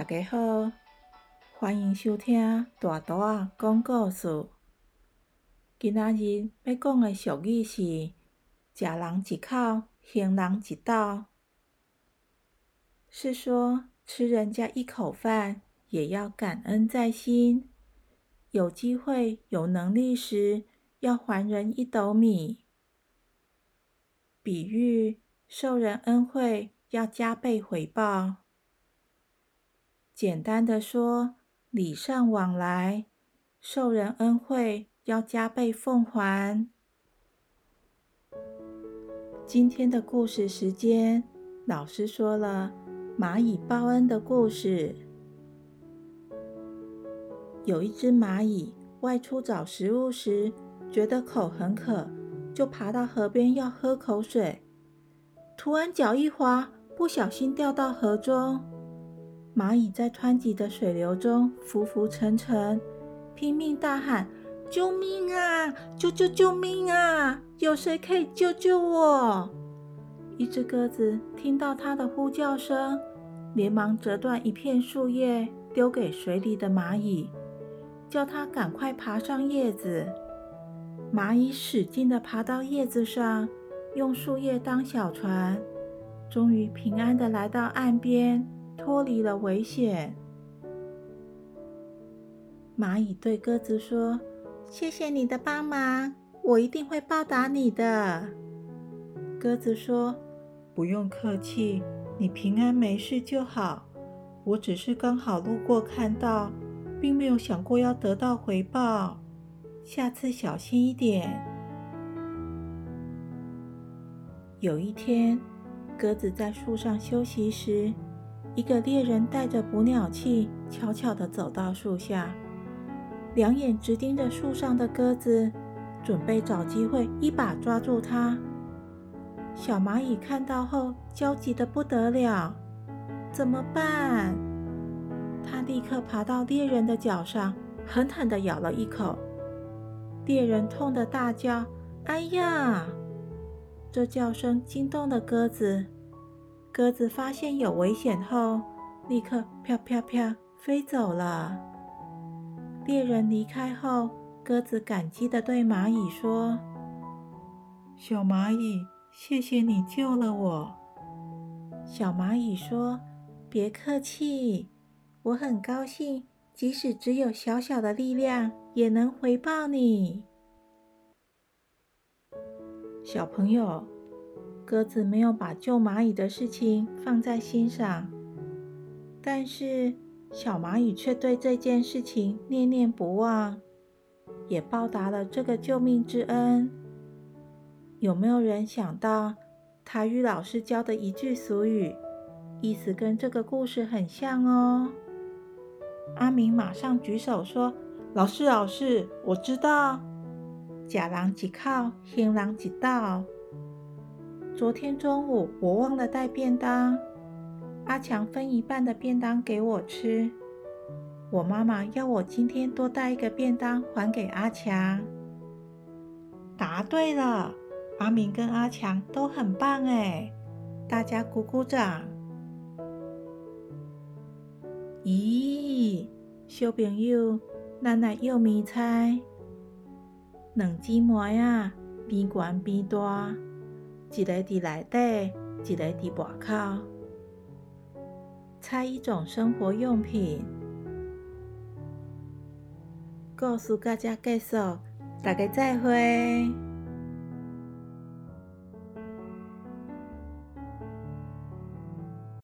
大家好，欢迎收听大图啊讲故事。今仔日要讲的俗语是：食人一口，行人一道。是说吃人家一口饭，也要感恩在心。有机会、有能力时，要还人一斗米。比喻受人恩惠，要加倍回报。简单的说，礼尚往来，受人恩惠要加倍奉还。今天的故事时间，老师说了蚂蚁报恩的故事。有一只蚂蚁外出找食物时，觉得口很渴，就爬到河边要喝口水。突然脚一滑，不小心掉到河中。蚂蚁在湍急的水流中浮浮沉沉，拼命大喊：“救命啊！救救救命啊！有谁可以救救我？”一只鸽子听到它的呼叫声，连忙折断一片树叶，丢给水里的蚂蚁。叫它赶快爬上叶子。蚂蚁使劲地爬到叶子上，用树叶当小船，终于平安地来到岸边，脱离了危险。蚂蚁对鸽子说：“谢谢你的帮忙，我一定会报答你的。”鸽子说：“不用客气，你平安没事就好。我只是刚好路过看到。”并没有想过要得到回报，下次小心一点。有一天，鸽子在树上休息时，一个猎人带着捕鸟器，悄悄地走到树下，两眼直盯着树上的鸽子，准备找机会一把抓住它。小蚂蚁看到后，焦急得不得了，怎么办？它立刻爬到猎人的脚上，狠狠地咬了一口。猎人痛得大叫：“哎呀！”这叫声惊动了鸽子。鸽子发现有危险后，立刻飘飘飘飞走了。猎人离开后，鸽子感激地对蚂蚁说：“小蚂蚁，谢谢你救了我。”小蚂蚁说：“别客气。”我很高兴，即使只有小小的力量，也能回报你。小朋友，鸽子没有把救蚂蚁的事情放在心上，但是小蚂蚁却对这件事情念念不忘，也报答了这个救命之恩。有没有人想到台语老师教的一句俗语，意思跟这个故事很像哦？阿明马上举手说：“老师，老师，我知道，假狼几靠，行狼几道。昨天中午我忘了带便当，阿强分一半的便当给我吃。我妈妈要我今天多带一个便当还给阿强。答对了，阿明跟阿强都很棒哎，大家鼓鼓掌。”咦，小朋友，奶奶幼米猜，两姊妹啊，边悬边大，一个伫内底，一个伫外口，猜一种生活用品。故事到这结束，大家再会。